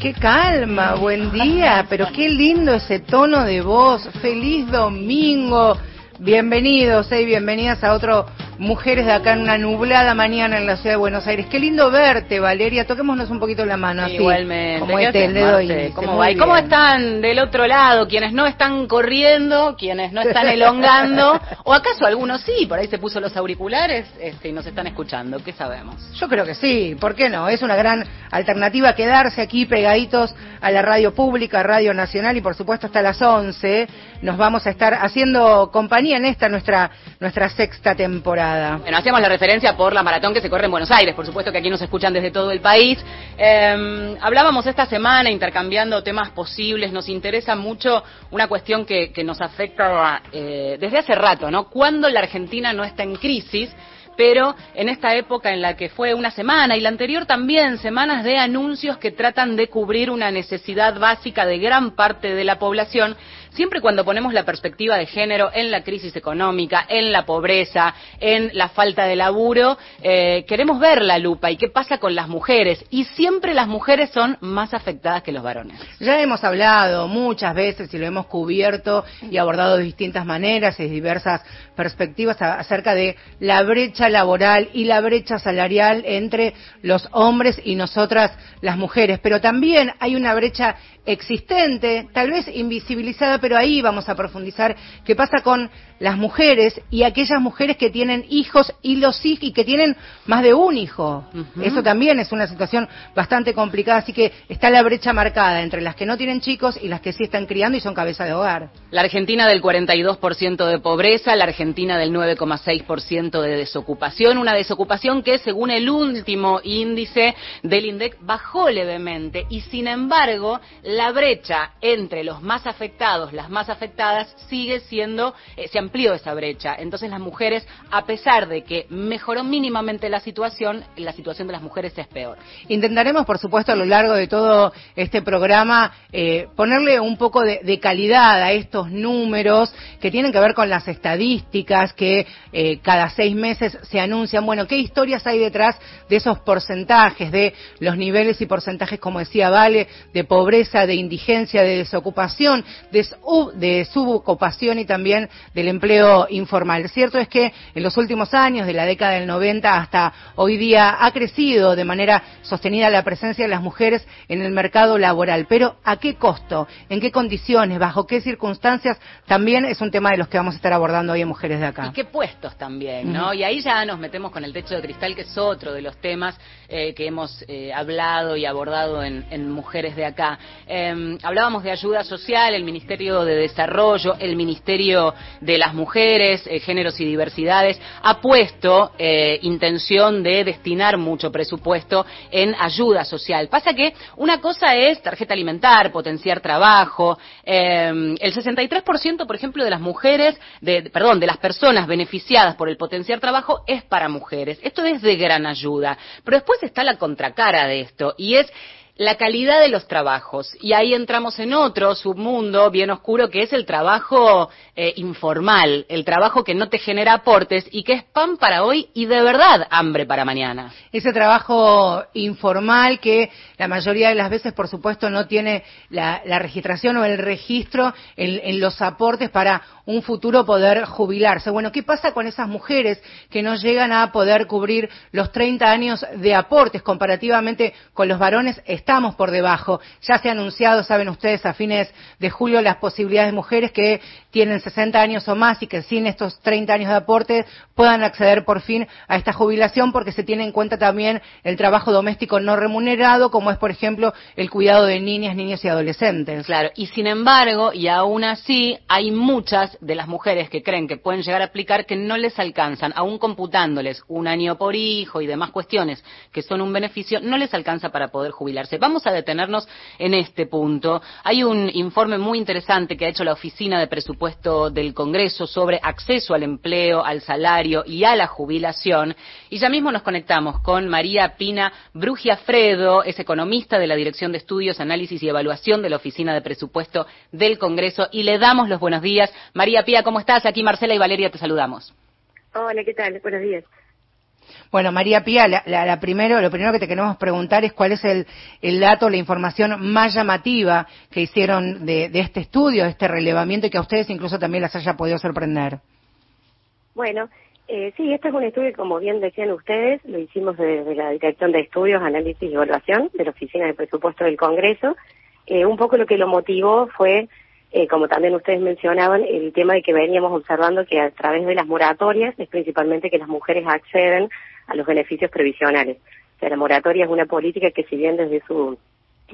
Qué calma, buen día, pero qué lindo ese tono de voz. Feliz domingo. Bienvenidos eh, y bienvenidas a otro Mujeres de acá en una nublada mañana en la ciudad de Buenos Aires. Qué lindo verte, Valeria. Toquémonos un poquito la mano así. Igualmente. Como ¿Qué este, el dedo índice. ¿Cómo va? ¿Y cómo están del otro lado? Quienes no están corriendo, quienes no están elongando, o acaso algunos sí, por ahí se puso los auriculares este, y nos están escuchando. ¿Qué sabemos? Yo creo que sí, ¿por qué no? Es una gran alternativa quedarse aquí pegaditos a la radio pública, Radio Nacional y por supuesto hasta las 11 nos vamos a estar haciendo compañía en esta nuestra nuestra sexta temporada. Bueno, hacíamos la referencia por la maratón que se corre en Buenos Aires, por supuesto que aquí nos escuchan desde todo el país. Eh, hablábamos esta semana intercambiando temas posibles, nos interesa mucho una cuestión que, que nos afecta eh, desde hace rato, ¿no? Cuando la Argentina no está en crisis, pero en esta época en la que fue una semana y la anterior también, semanas de anuncios que tratan de cubrir una necesidad básica de gran parte de la población, siempre cuando ponemos la perspectiva de género en la crisis económica, en la pobreza, en la falta de laburo, eh, queremos ver la lupa y qué pasa con las mujeres. Y siempre las mujeres son más afectadas que los varones. Ya hemos hablado muchas veces y lo hemos cubierto y abordado de distintas maneras y diversas perspectivas acerca de la brecha laboral y la brecha salarial entre los hombres y nosotras las mujeres. Pero también hay una brecha existente, tal vez invisibilizada, pero ahí vamos a profundizar, qué pasa con las mujeres y aquellas mujeres que tienen hijos y los hijos y que tienen más de un hijo. Eso también es una situación bastante complicada, así que está la brecha marcada entre las que no tienen chicos y las que sí están criando y son cabeza de hogar. La Argentina del 42% de pobreza, la Argentina del 9,6% de desocupación, una desocupación que según el último índice del INDEC bajó levemente y sin embargo la brecha entre los más afectados, las más afectadas sigue siendo, eh, se amplió esa brecha. Entonces las mujeres, a pesar de que mejoró mínimamente la situación, la situación de las mujeres es peor. Intentaremos, por supuesto, a lo largo de todo este programa eh, ponerle un poco de, calidad a estos números que tienen que ver con las estadísticas que eh, cada seis meses se anuncian. Bueno, ¿qué historias hay detrás de esos porcentajes, de los niveles y porcentajes, como decía Vale, de pobreza, de indigencia, de desocupación, de, de subocupación y también del empleo informal? Cierto es que en los últimos años, de la década del 90 hasta hoy día, ha crecido de manera sostenida la presencia de las mujeres en el mercado laboral. Pero ¿a qué costo? ¿En qué condiciones? ¿Bajo qué circunstancias? También es un tema de los que vamos a estar abordando hoy en Mujeres de Acá. Y qué puestos también, ¿no? Y ahí ya nos metemos con el techo de cristal, que es otro de los temas eh, que hemos eh, hablado y abordado en, en Mujeres de Acá. Eh, hablábamos de ayuda social, el Ministerio de Desarrollo, el Ministerio de las Mujeres, eh, Géneros y Diversidades, ha puesto eh, intención de destinar mucho presupuesto en ayuda social. Pasa que una cosa es tarjeta alimentar, potenciar trabajo, eh, el 63% por ejemplo de las mujeres, de, perdón, de las personas beneficiadas por el potenciar trabajo es para mujeres. Esto es de gran ayuda. Pero después está la contracara de esto y es la calidad de los trabajos. Y ahí entramos en otro submundo bien oscuro que es el trabajo eh, informal, el trabajo que no te genera aportes y que es pan para hoy y de verdad hambre para mañana. Ese trabajo informal que la mayoría de las veces, por supuesto, no tiene la, registración o el registro en, en los aportes para un futuro poder jubilarse. Bueno, ¿qué pasa con esas mujeres que no llegan a poder cubrir los 30 años de aportes comparativamente con los varones? Estamos por debajo. Ya se ha anunciado, saben ustedes, a fines de julio las posibilidades de mujeres que tienen 60 años o más y que sin estos 30 años de aporte puedan acceder por fin a esta jubilación porque se tiene en cuenta también el trabajo doméstico no remunerado, como es, por ejemplo, el cuidado de niñas, niños y adolescentes. Claro, y sin embargo, y aún así, hay muchas de las mujeres que creen que pueden llegar a aplicar que no les alcanzan, aún computándoles un año por hijo y demás cuestiones que son un beneficio, no les alcanza para poder jubilarse. Vamos a detenernos en este punto. Hay un informe muy interesante que ha hecho la Oficina de Presupuesto del Congreso sobre acceso al empleo, al salario y a la jubilación. Y ya mismo nos conectamos con María Pina Brugiafredo, es economista de la Dirección de Estudios, Análisis y Evaluación de la Oficina de Presupuesto del Congreso. Y le damos los buenos días. María Pía, ¿cómo estás? Aquí Marcela y Valeria te saludamos. Hola, ¿qué tal? Buenos días. Bueno, María Pía, la, primero, lo primero que te queremos preguntar es cuál es el, el dato, la información más llamativa que hicieron de, este estudio, de este relevamiento y que a ustedes incluso también las haya podido sorprender. Bueno, eh, sí, este es un estudio como bien decían ustedes, lo hicimos desde la Dirección de Estudios, Análisis y Evaluación de la Oficina de Presupuesto del Congreso. Eh, un poco lo que lo motivó fue eh, como también ustedes mencionaban, el tema de que veníamos observando que a través de las moratorias es principalmente que las mujeres acceden a los beneficios previsionales. O sea, la moratoria es una política que si bien desde su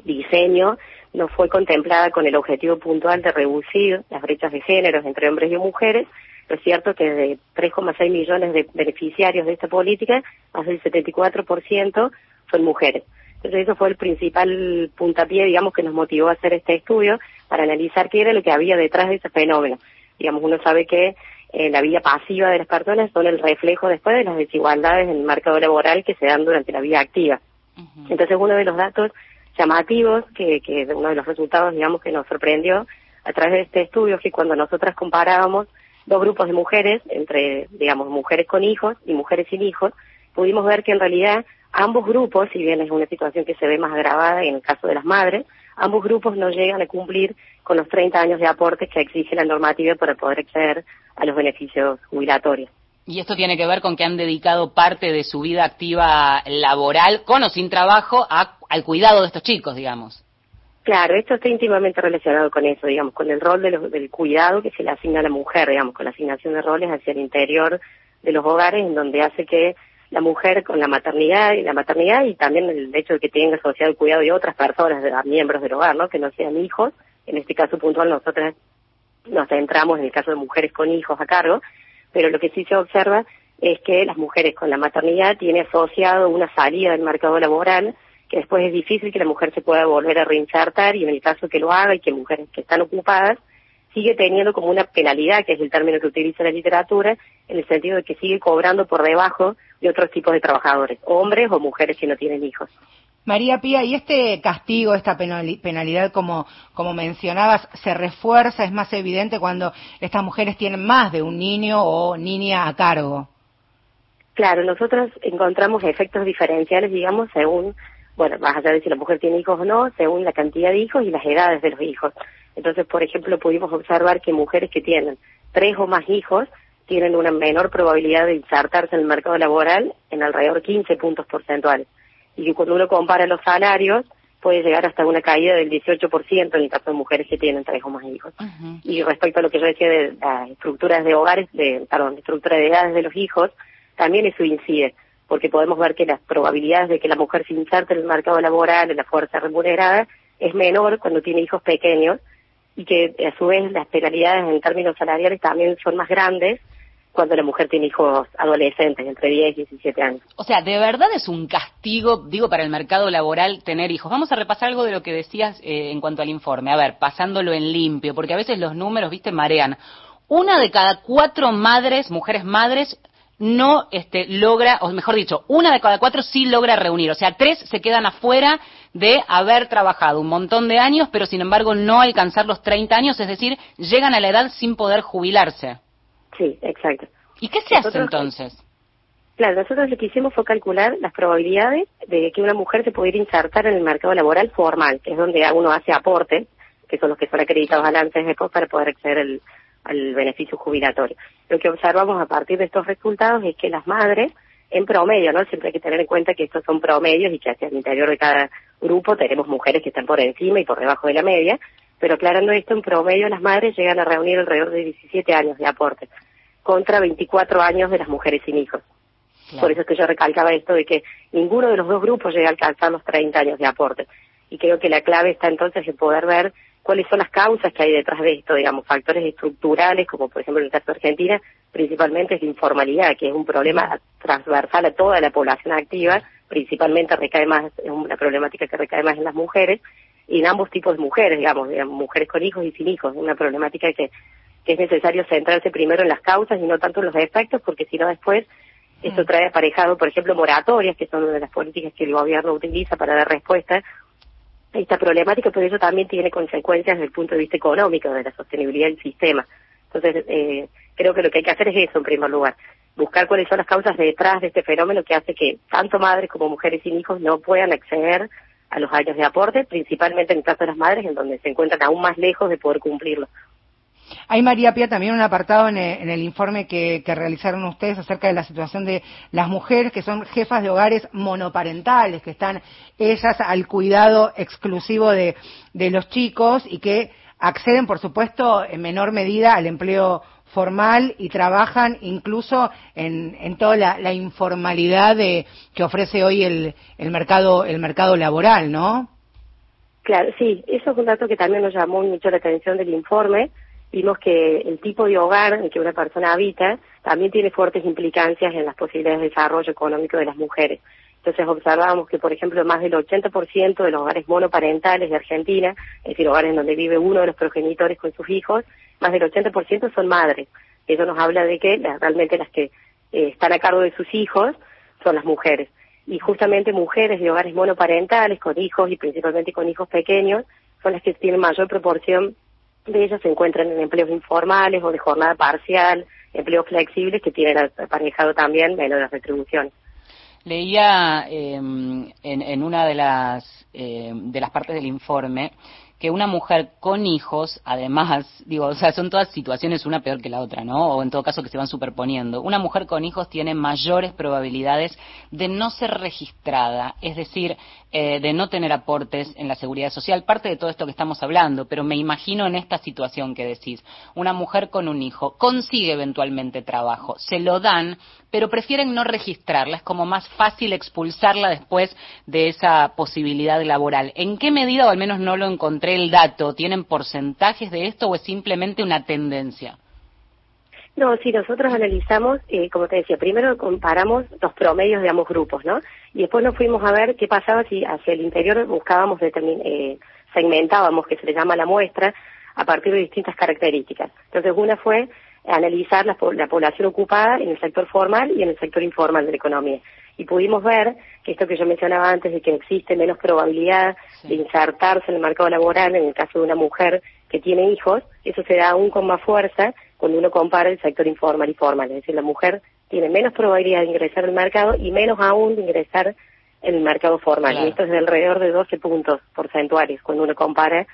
diseño no fue contemplada con el objetivo puntual de reducir las brechas de géneros entre hombres y mujeres, lo es cierto que de 3,6 millones de beneficiarios de esta política, más del 74% son mujeres. Entonces eso fue el principal puntapié, digamos, que nos motivó a hacer este estudio para analizar qué era lo que había detrás de ese fenómeno. Digamos, uno sabe que eh, la vida pasiva de las personas son el reflejo después de las desigualdades en el mercado laboral que se dan durante la vida activa. Entonces uno de los datos llamativos, que, que uno de los resultados, digamos, que nos sorprendió a través de este estudio, que cuando nosotras comparábamos dos grupos de mujeres, entre, digamos, mujeres con hijos y mujeres sin hijos, pudimos ver que en realidad ambos grupos, si bien es una situación que se ve más agravada en el caso de las madres, ambos grupos no llegan a cumplir con los 30 años de aportes que exige la normativa para poder acceder a los beneficios jubilatorios. Y esto tiene que ver con que han dedicado parte de su vida activa laboral, con o sin trabajo, al cuidado de estos chicos, digamos. Claro, esto está íntimamente relacionado con eso, digamos, con el rol del cuidado que se le asigna a la mujer, digamos, con la asignación de roles hacia el interior de los hogares, en donde hace que la mujer con la maternidad y la maternidad y también el hecho de que tenga asociado el cuidado de otras personas, de miembros del hogar, ¿no? Que no sean hijos. En este caso puntual nosotras nos centramos en el caso de mujeres con hijos a cargo, pero lo que sí se observa es que las mujeres con la maternidad tiene asociado una salida del mercado laboral que después es difícil que la mujer se pueda volver a reinsertar y en el caso que lo haga y que mujeres que están ocupadas sigue teniendo como una penalidad, que es el término que utiliza la literatura, en el sentido de que sigue cobrando por debajo de otros tipos de trabajadores, hombres o mujeres que no tienen hijos. María Pía, ¿y este castigo, esta penalidad, como, como mencionabas, se refuerza, es más evidente cuando estas mujeres tienen más de un niño o niña a cargo? Claro, nosotros encontramos efectos diferenciales, digamos, según, bueno, vas a saber si la mujer tiene hijos o no, según la cantidad de hijos y las edades de los hijos. Entonces, por ejemplo, pudimos observar que mujeres que tienen tres o más hijos tienen una menor probabilidad de insertarse en el mercado laboral en alrededor de 15 puntos porcentuales. Y que cuando uno compara los salarios, puede llegar hasta una caída del 18% en el caso de mujeres que tienen tres o más hijos. Y respecto a lo que yo decía de las estructuras de hogares, de, perdón, estructura de edades de los hijos, también eso incide, porque podemos ver que las probabilidades de que la mujer se inserte en el mercado laboral, en la fuerza remunerada, es menor cuando tiene hijos pequeños y que a su vez las penalidades en términos salariales también son más grandes cuando la mujer tiene hijos adolescentes, entre 10 y 17 años. O sea, ¿de verdad es un castigo, digo, para el mercado laboral tener hijos? Vamos a repasar algo de lo que decías eh, en cuanto al informe. A ver, pasándolo en limpio, porque a veces los números, viste, marean. Una de cada cuatro madres, mujeres madres, no este, logra, o mejor dicho, una de cada cuatro sí logra reunir. O sea, tres se quedan afuera de haber trabajado un montón de años, pero sin embargo no alcanzar los 30 años, es decir, llegan a la edad sin poder jubilarse. Sí, exacto. ¿Y qué se hace entonces? Claro, nosotros lo que hicimos fue calcular las probabilidades de que una mujer se pudiera insertar en el mercado laboral formal, que es donde uno hace aportes, que son los que son acreditados antes después para poder acceder al beneficio jubilatorio. Lo que observamos a partir de estos resultados es que las madres, en promedio, ¿no? Siempre hay que tener en cuenta que estos son promedios y que hacia el interior de cada grupo tenemos mujeres que están por encima y por debajo de la media, pero aclarando esto, en promedio las madres llegan a reunir alrededor de 17 años de aporte, contra 24 años de las mujeres sin hijos. Por eso es que yo recalcaba esto de que ninguno de los dos grupos llega a alcanzar los 30 años de aporte. Y creo que la clave está entonces en poder ver cuáles son las causas que hay detrás de esto, digamos, factores estructurales, como por ejemplo en el caso de Argentina, principalmente es la informalidad, que es un problema transversal a toda la población activa, principalmente recae más, es una problemática que recae más en las mujeres, y en ambos tipos de mujeres, digamos, mujeres con hijos y sin hijos, una problemática que, que es necesario centrarse primero en las causas y no tanto en los efectos, porque si no después esto mm. trae aparejado, por ejemplo, moratorias, que son una de las políticas que el gobierno utiliza para dar respuesta a esta problemática, pero eso también tiene consecuencias desde el punto de vista económico, de la sostenibilidad del sistema. Entonces, eh, creo que lo que hay que hacer es eso en primer lugar, buscar cuáles son las causas detrás de este fenómeno que hace que tanto madres como mujeres sin hijos no puedan acceder a los años de aporte, principalmente en el caso de las madres, en donde se encuentran aún más lejos de poder cumplirlo. Hay, María Pía, también un apartado en el, informe que, realizaron ustedes acerca de la situación de las mujeres que son jefas de hogares monoparentales, que están ellas al cuidado exclusivo de, los chicos y que acceden, por supuesto, en menor medida al empleo formal y trabajan incluso en, toda la, informalidad de, que ofrece hoy el, el mercado el mercado laboral, ¿no? Claro, sí, eso es un dato que también nos llamó mucho la atención del informe, vimos que el tipo de hogar en que una persona habita también tiene fuertes implicancias en las posibilidades de desarrollo económico de las mujeres. Entonces observamos que, por ejemplo, más del 80% de los hogares monoparentales de Argentina, es decir, hogares donde vive uno de los progenitores con sus hijos, más del 80% son madres. Eso nos habla de que realmente las que eh, están a cargo de sus hijos son las mujeres. Y justamente mujeres de hogares monoparentales con hijos y principalmente con hijos pequeños son las que tienen mayor proporción de ellas se encuentran en empleos informales o de jornada parcial, empleos flexibles que tienen aparejado también menores retribuciones. Leía em, en, en, una de las, em, de las partes del informe que una mujer con hijos, además, digo, o sea, son todas situaciones una peor que la otra, ¿no? O en todo caso que se van superponiendo. Una mujer con hijos tiene mayores probabilidades de no ser registrada, es decir, eh, de no tener aportes en la seguridad social, parte de todo esto que estamos hablando, pero me imagino en esta situación que decís, una mujer con un hijo consigue eventualmente trabajo, se lo dan, pero prefieren no registrarla, es como más fácil expulsarla después de esa posibilidad laboral. ¿En qué medida, o al menos no lo encontré el dato, tienen porcentajes de esto o es simplemente una tendencia? No, sí, nosotros analizamos, eh, como te decía, primero comparamos los promedios de ambos grupos, ¿no? Y después nos fuimos a ver qué pasaba si hacia el interior buscábamos, eh, segmentábamos, que se le llama la muestra, a partir de distintas características. Entonces, una fue analizar la, población ocupada en el sector formal y en el sector informal de la economía. Y pudimos ver que esto que yo mencionaba antes de que existe menos probabilidad de insertarse en el mercado laboral en el caso de una mujer que tiene hijos, eso se da aún con más fuerza cuando uno compara el sector informal y formal. Es decir, la mujer tiene menos probabilidad de ingresar al mercado y menos aún de ingresar en el mercado formal. Y esto es de alrededor de 12 puntos porcentuales cuando uno compara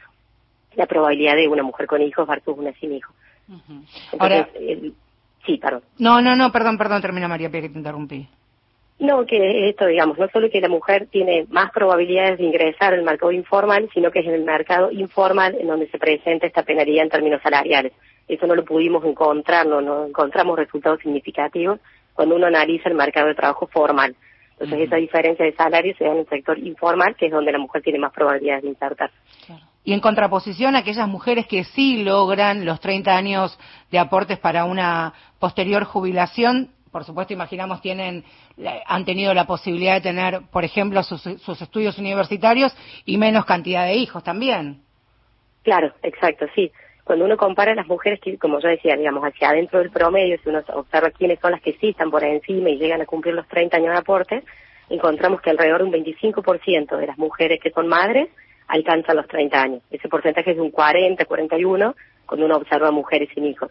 la probabilidad de una mujer con hijos versus una sin hijos. Ahora, sí, perdón. No, no, no, perdón, perdón, termina María Pía, que te interrumpí. No, que esto, digamos, no solo que la mujer tiene más probabilidades de ingresar al mercado informal, sino que es en el mercado informal en donde se presenta esta penalidad en términos salariales. Eso no lo pudimos encontrar, no, no encontramos resultados significativos cuando uno analiza el mercado de trabajo formal. Entonces, esa diferencia de salario se da en el sector informal, que es donde la mujer tiene más probabilidades de insertar. Claro y en contraposición a aquellas mujeres que sí logran los 30 años de aportes para una posterior jubilación, por supuesto, imaginamos, tienen, han tenido la posibilidad de tener, por ejemplo, sus, estudios universitarios y menos cantidad de hijos también. Claro, exacto, sí. Cuando uno compara a las mujeres que, como yo decía, digamos, hacia adentro del promedio, si uno observa quiénes son las que sí están por encima y llegan a cumplir los 30 años de aportes, encontramos que alrededor de un 25% de las mujeres que son madres alcanzan los 30 años. Ese porcentaje es de un 40, 41 cuando uno observa mujeres sin hijos.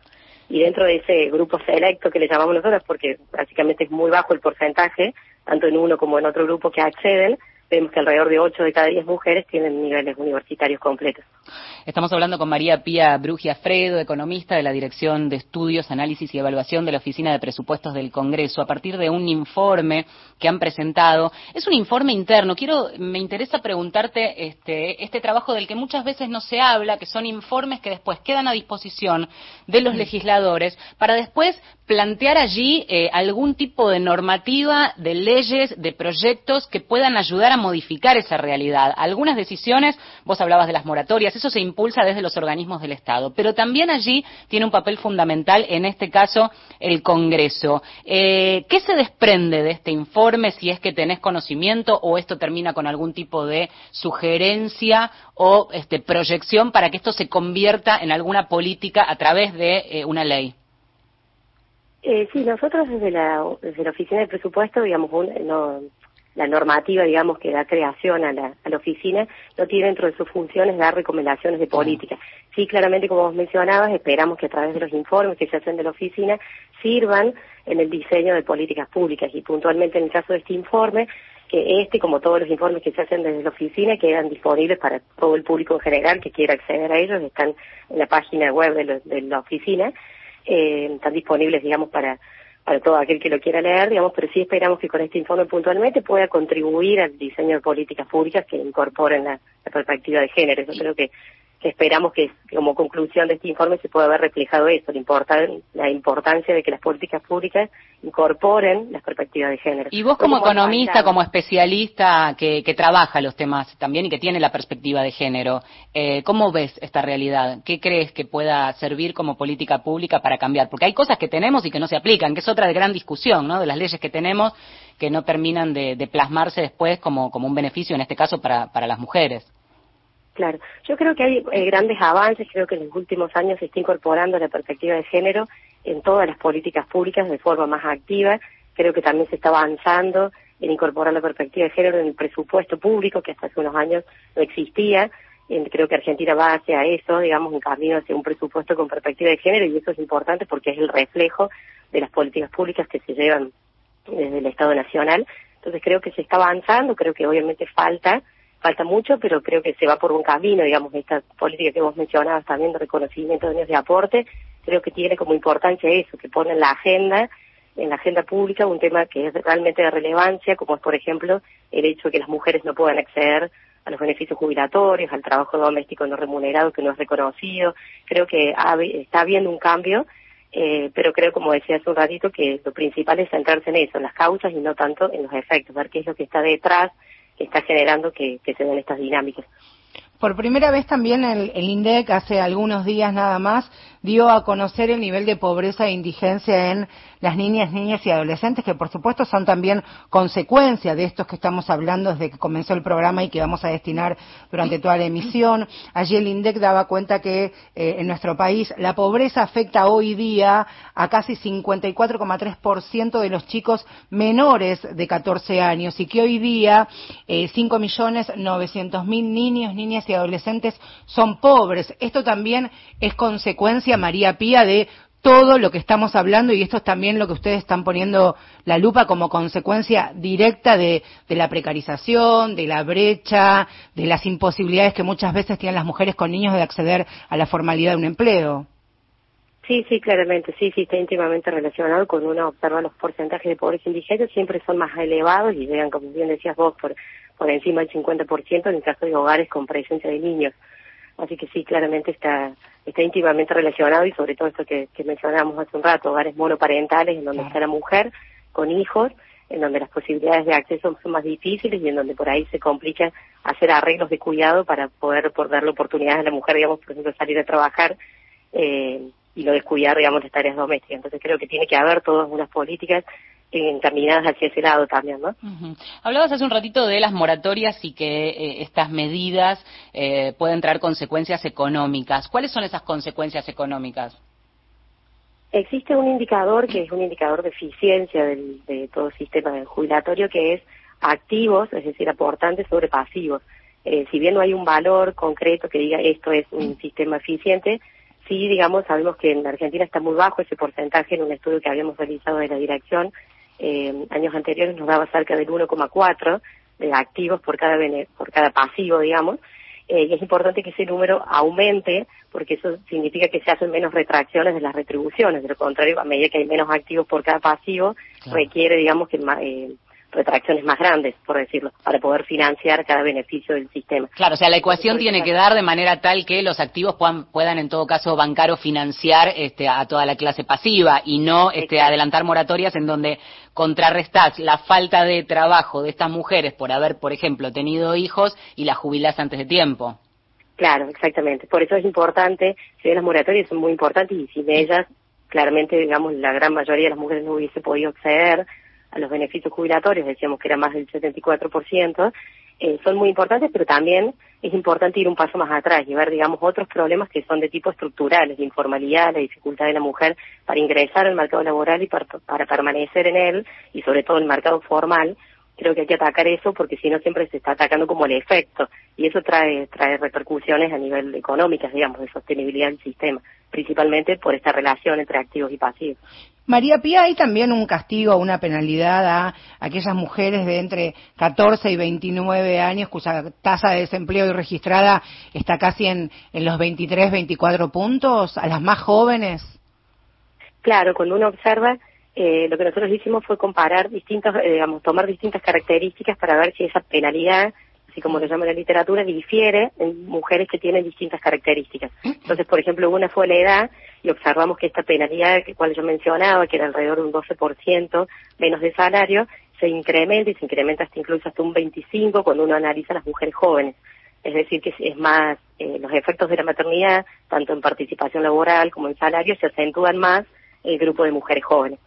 Y dentro de ese grupo selecto que le llamamos nosotros, porque básicamente es muy bajo el porcentaje, tanto en uno como en otro grupo que acceden, vemos que alrededor de 8 de cada 10 mujeres tienen niveles universitarios completos. Estamos hablando con María Pía Brugia Fredo, economista de la Dirección de Estudios, Análisis y Evaluación de la Oficina de Presupuestos del Congreso, a partir de un informe que han presentado. Es un informe interno. Quiero, me interesa preguntarte este, este trabajo del que muchas veces no se habla, que son informes que después quedan a disposición de los mm. legisladores para después plantear allí eh, algún tipo de normativa, de leyes, de proyectos que puedan ayudar a modificar esa realidad. Algunas decisiones, vos hablabas de las moratorias, eso se impulsa desde los organismos del Estado, pero también allí tiene un papel fundamental, en este caso, el Congreso. Eh, ¿Qué se desprende de este informe, si es que tenés conocimiento o esto termina con algún tipo de sugerencia o este, proyección para que esto se convierta en alguna política a través de eh, una ley? Eh, sí, nosotros desde la, desde la Oficina de Presupuesto, digamos, no, la normativa, digamos, que da creación a la, a la oficina, no tiene dentro de sus funciones dar recomendaciones de política. Sí, claramente, como vos mencionabas, esperamos que a través de los informes que se hacen de la oficina sirvan en el diseño de políticas públicas y puntualmente en el caso de este informe, que este, como todos los informes que se hacen desde la oficina, quedan disponibles para todo el público en general que quiera acceder a ellos, están en la página web de, de la oficina eh, están disponibles, digamos, para, para todo aquel que lo quiera leer, digamos, pero sí esperamos que con este informe puntualmente pueda contribuir al diseño de políticas públicas que incorporen la, perspectiva de género. Yo creo que que esperamos que como conclusión de este informe se pueda ver reflejado eso, la, la importancia de que las políticas públicas incorporen las perspectivas de género. Y vos como, economista, como especialista que, que, trabaja los temas también y que tiene la perspectiva de género, eh, ¿cómo ves esta realidad? ¿Qué crees que pueda servir como política pública para cambiar? Porque hay cosas que tenemos y que no se aplican, que es otra gran discusión, ¿no? De las leyes que tenemos que no terminan de, de plasmarse después como, como un beneficio, en este caso, para, para las mujeres. Claro, yo creo que hay eh, grandes avances, creo que en los últimos años se está incorporando la perspectiva de género en todas las políticas públicas de forma más activa, creo que también se está avanzando en incorporar la perspectiva de género en el presupuesto público, que hasta hace unos años no existía, creo que Argentina va hacia eso, digamos, en camino hacia un presupuesto con perspectiva de género, y eso es importante porque es el reflejo de las políticas públicas que se llevan desde el Estado Nacional. Entonces creo que se está avanzando, creo que obviamente falta, falta mucho, pero creo que se va por un camino, digamos, esta política que vos mencionabas también de reconocimiento de años de aporte, creo que tiene como importancia eso, que pone en la agenda, en la agenda pública un tema que es realmente de relevancia, como es, por ejemplo, el hecho de que las mujeres no puedan acceder a los beneficios jubilatorios, al trabajo doméstico no remunerado que no es reconocido. Creo que está habiendo un cambio, eh, pero creo, como decía hace un ratito, que lo principal es centrarse en eso, en las causas y no tanto en los efectos, ver qué es lo que está detrás que está generando que, se den estas dinámicas. Por primera vez también el, el, INDEC, hace algunos días nada más, dio a conocer el nivel de pobreza e indigencia en las niñas, niñas y adolescentes, que por supuesto son también consecuencia de estos que estamos hablando desde que comenzó el programa y que vamos a destinar durante toda la emisión. Allí el INDEC daba cuenta que eh, en nuestro país la pobreza afecta hoy día a casi 54,3% de los chicos menores de 14 años y que hoy día eh, 5.900.000 niños, niñas y adolescentes son pobres. Esto también es consecuencia, María Pía, de todo lo que estamos hablando y esto es también lo que ustedes están poniendo la lupa como consecuencia directa de, la precarización, de la brecha, de las imposibilidades que muchas veces tienen las mujeres con niños de acceder a la formalidad de un empleo. Sí, sí, claramente, sí, sí, está íntimamente relacionado con uno observa los porcentajes de pobres indígenas, siempre son más elevados y llegan, como bien decías vos, por, por encima del 50% en el caso de hogares con presencia de niños. Así que sí, claramente está, está íntimamente relacionado y sobre todo esto que, que mencionábamos hace un rato, hogares monoparentales en donde está la mujer con hijos, en donde las posibilidades de acceso son más difíciles y en donde por ahí se complica hacer arreglos de cuidado para poder por darle oportunidades a la mujer, digamos, por ejemplo, salir a trabajar eh, y no descuidar, digamos, las tareas domésticas. Entonces creo que tiene que haber todas unas políticas encaminadas hacia ese lado también, ¿no? Hablabas hace un ratito de las moratorias y que eh, estas medidas eh, pueden traer consecuencias económicas. ¿Cuáles son esas consecuencias económicas? Existe un indicador que es un indicador de eficiencia del, de todo sistema jubilatorio que es activos, es decir, aportantes sobre pasivos. Eh, si bien no hay un valor concreto que diga esto es un sistema eficiente, sí, digamos, sabemos que en Argentina está muy bajo ese porcentaje en un estudio que habíamos realizado de la dirección eh, años anteriores nos daba cerca del 1,4 de activos por cada, por cada pasivo, digamos, eh, y es importante que ese número aumente porque eso significa que se hacen menos retracciones de las retribuciones. De lo contrario, a medida que hay menos activos por cada pasivo, requiere, digamos, que eh, retracciones más grandes, por decirlo, para poder financiar cada beneficio del sistema. Claro, o sea, la ecuación tiene que dar de manera tal que los activos puedan, puedan en todo caso bancar o financiar este, a toda la clase pasiva y no este, adelantar moratorias en donde contrarrestás la falta de trabajo de estas mujeres por haber, por ejemplo, tenido hijos y las jubilás antes de tiempo. Claro, exactamente. Por eso es importante, si bien las moratorias son muy importantes y sin ellas, claramente, digamos, la gran mayoría de las mujeres no hubiese podido acceder a los beneficios jubilatorios, decíamos que era más del 74%, eh, son muy importantes, pero también es importante ir un paso más atrás y ver, digamos, otros problemas que son de tipo estructural, de informalidad, la dificultad de la mujer para ingresar al mercado laboral y para, para permanecer en él, y sobre todo en el mercado formal, creo que hay que atacar eso porque si no siempre se está atacando como el efecto y eso trae trae repercusiones a nivel económicas, digamos, de sostenibilidad del sistema, principalmente por esta relación entre activos y pasivos. María Pía, ¿hay también un castigo, una penalidad a aquellas mujeres de entre 14 y 29 años cuya tasa de desempleo registrada está casi en, en los 23, 24 puntos? ¿A las más jóvenes? Claro, cuando uno observa eh, lo que nosotros hicimos fue comparar distintos, eh, digamos, tomar distintas características para ver si esa penalidad, así como se llama la literatura, difiere en mujeres que tienen distintas características. Entonces, por ejemplo, una fue la edad y observamos que esta penalidad, que cual yo mencionaba, que era alrededor de un 12% menos de salario, se incrementa y se incrementa hasta incluso hasta un 25% cuando uno analiza a las mujeres jóvenes. Es decir, que es más, eh, los efectos de la maternidad, tanto en participación laboral como en salario, se acentúan más el grupo de mujeres jóvenes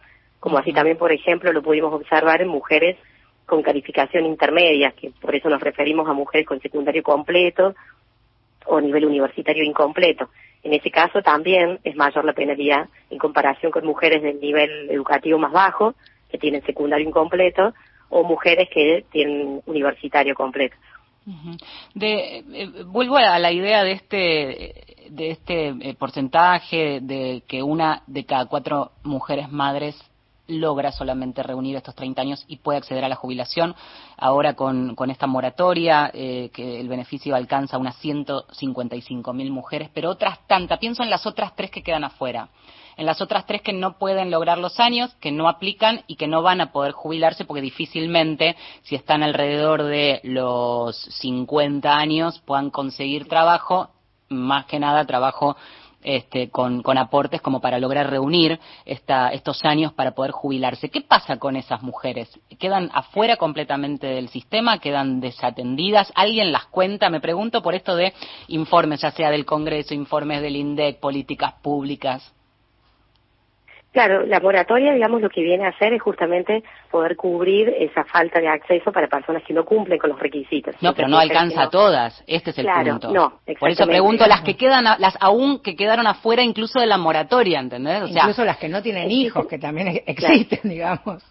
como así también, por ejemplo, lo pudimos observar en mujeres con calificación intermedia, que por eso nos referimos a mujeres con secundario completo o nivel universitario incompleto. En ese caso también es mayor la penalidad en comparación con mujeres del nivel educativo más bajo, que tienen secundario incompleto, o mujeres que tienen universitario completo. De, eh, vuelvo a la idea de este de este eh, porcentaje de que una de cada cuatro mujeres madres logra solamente reunir estos 30 años y puede acceder a la jubilación. Ahora con, con esta moratoria, eh, que el beneficio alcanza a unas 155 mil mujeres, pero otras tantas. Pienso en las otras tres que quedan afuera. En las otras tres que no pueden lograr los años, que no aplican y que no van a poder jubilarse porque difícilmente, si están alrededor de los 50 años, puedan conseguir trabajo, más que nada trabajo este, con, aportes como para lograr reunir estos años para poder jubilarse. ¿Qué pasa con esas mujeres? ¿Quedan afuera completamente del sistema? ¿Quedan desatendidas? ¿Alguien las cuenta? Me pregunto por esto de informes, ya sea del Congreso, informes del INDEC, políticas públicas. Claro, la moratoria, digamos, lo que viene a hacer es justamente poder cubrir esa falta de acceso para personas que no cumplen con los requisitos. No, pero no alcanza a todas. Este es el claro, punto. No, Por eso pregunto las que quedan, las aún que quedaron afuera incluso de la moratoria, ¿entendés? O incluso las que no tienen hijos, que también existen, digamos.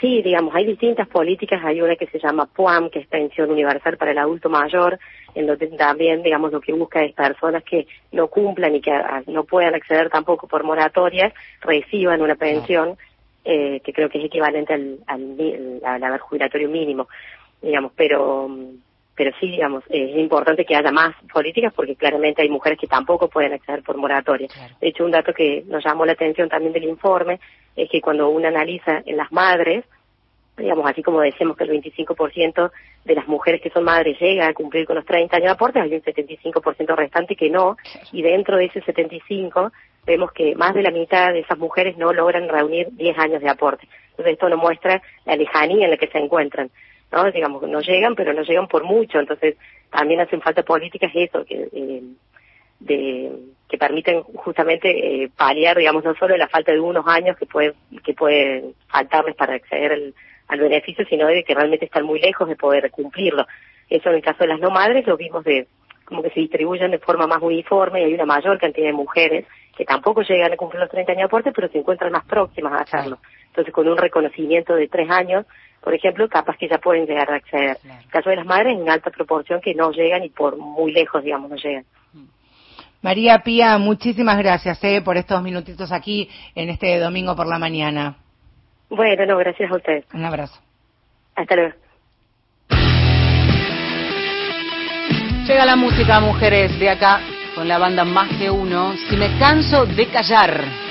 Sí, digamos, hay distintas políticas. Hay una que se llama PUAM, que es Pensión Universal para el Adulto Mayor, en donde también, digamos, lo que busca es personas que no cumplan y que ah, no puedan acceder tampoco por moratorias, reciban una pensión eh, que creo que es equivalente al, al, al haber jubilatorio mínimo, digamos, pero pero sí, digamos, es importante que haya más políticas porque claramente hay mujeres que tampoco pueden acceder por moratoria. De hecho, un dato que nos llamó la atención también del informe es que cuando uno analiza en las madres, digamos, así como decimos que el 25% de las mujeres que son madres llega a cumplir con los 30 años de aportes, hay un 75% restante que no, y dentro de ese 75 vemos que más de la mitad de esas mujeres no logran reunir 10 años de aporte. Entonces esto nos muestra la lejanía en la que se encuentran. ¿no? Digamos, no llegan, pero no llegan por mucho, entonces también hacen falta políticas eso, que, eh, de, que permiten justamente eh, paliar, digamos, no solo la falta de unos años que puede, que puede faltarles para acceder al, al beneficio, sino de que realmente están muy lejos de poder cumplirlo. Eso en el caso de las no madres lo vimos de como que se distribuyen de forma más uniforme y hay una mayor cantidad de mujeres que tampoco llegan a cumplir los 30 años de aporte, pero se encuentran más próximas a hacerlo. Entonces, con un reconocimiento de tres años, por ejemplo, capaz que ya pueden llegar a acceder. En el caso de las madres, en alta proporción que no llegan y por muy lejos, digamos, no llegan. María Pía, muchísimas gracias eh, por estos minutitos aquí en este domingo por la mañana. Bueno, no, gracias a ustedes. Un abrazo. Hasta luego. Llega la música, mujeres, de acá, con la banda Más que Uno. Si me canso de callar.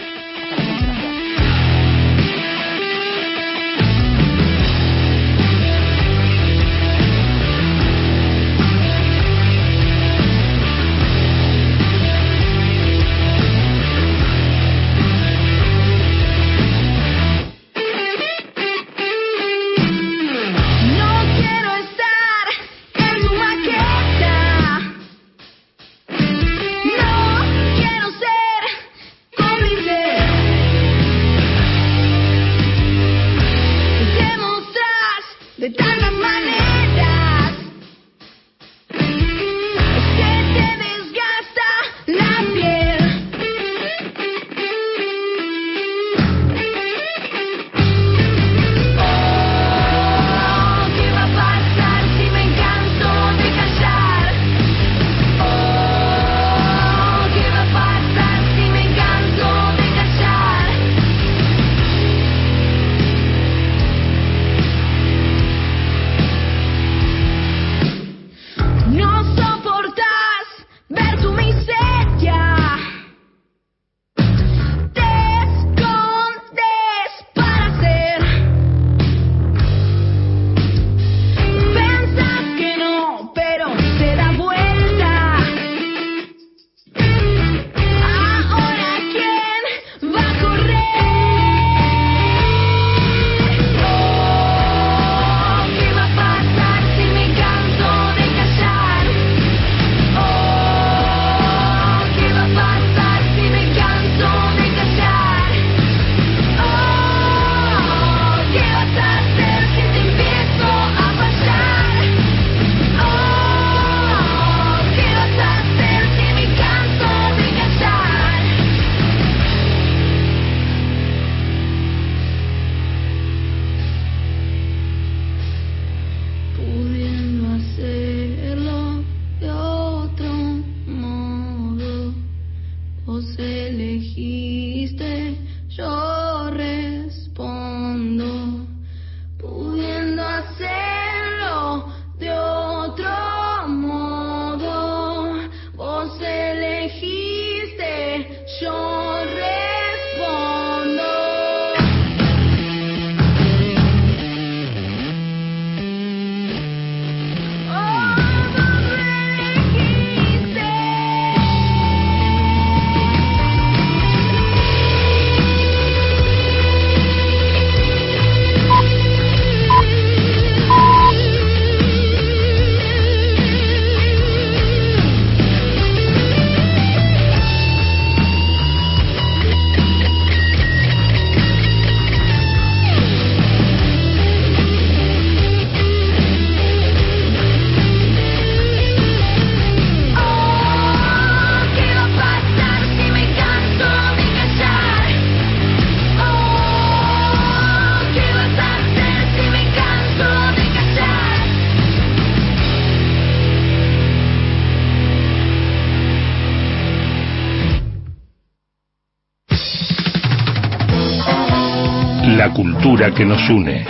Que nos une.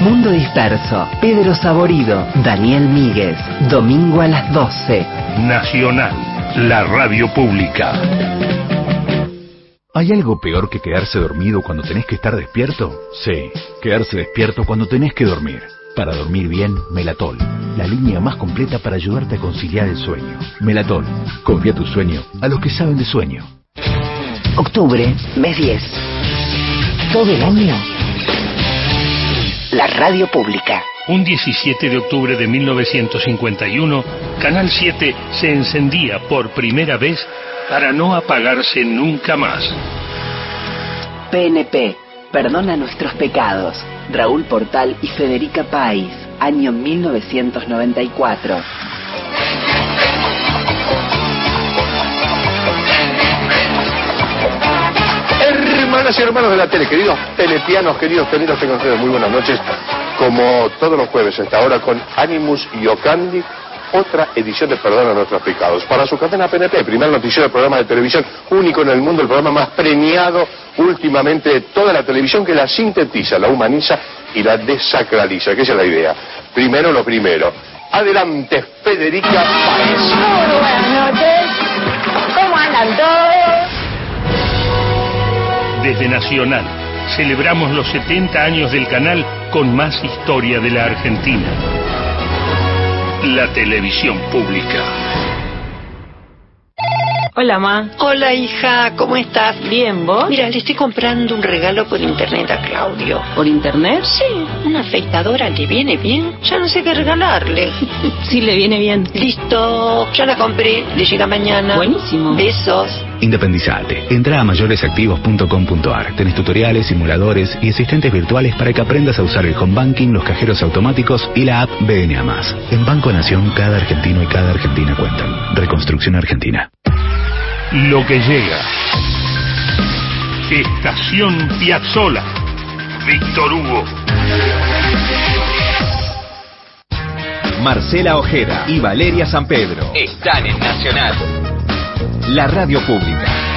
Mundo Disperso, Pedro Saborido, Daniel Míguez, domingo a las 12. Nacional, la radio pública. ¿Hay algo peor que quedarse dormido cuando tenés que estar despierto? Sí, quedarse despierto cuando tenés que dormir. Para dormir bien, Melatol, la línea más completa para ayudarte a conciliar el sueño. Melatol, confía tu sueño a los que saben de sueño. Octubre, mes 10. Todo el año. La radio pública. Un 17 de octubre de 1951, Canal 7 se encendía por primera vez para no apagarse nunca más. PNP, perdona nuestros pecados. Raúl Portal y Federica País, año 1994. Hermanas hermanos de la tele, queridos telepianos, queridos tenidos, tengan ustedes muy buenas noches. Como todos los jueves, a esta hora con Animus y Ocandi, otra edición de Perdón a nuestros pecados. Para su cadena PNP, primer noticiero de programa de televisión único en el mundo, el programa más premiado últimamente de toda la televisión que la sintetiza, la humaniza y la desacraliza, que esa es la idea. Primero lo primero. Adelante, Federica Páez. Muy buenas noches. ¿Cómo andan todos? Desde Nacional, celebramos los 70 años del canal con más historia de la Argentina. La televisión pública. Hola, Ma. Hola, hija, ¿cómo estás? Bien, ¿vos? Mira, le estoy comprando un regalo por internet a Claudio. ¿Por internet? Sí, una afeitadora le viene bien. Ya no sé qué regalarle. Sí, le viene bien. Listo, ya la compré. Le llega mañana. Buenísimo. Besos. Independizate. Entra a mayoresactivos.com.ar. Tenés tutoriales, simuladores y asistentes virtuales para que aprendas a usar el home banking, los cajeros automáticos y la app BNA+. En Banco Nación, cada argentino y cada argentina cuentan. Reconstrucción Argentina. Lo que llega. Estación Piazzola. Víctor Hugo. Marcela Ojeda y Valeria San Pedro están en Nacional. La radio pública.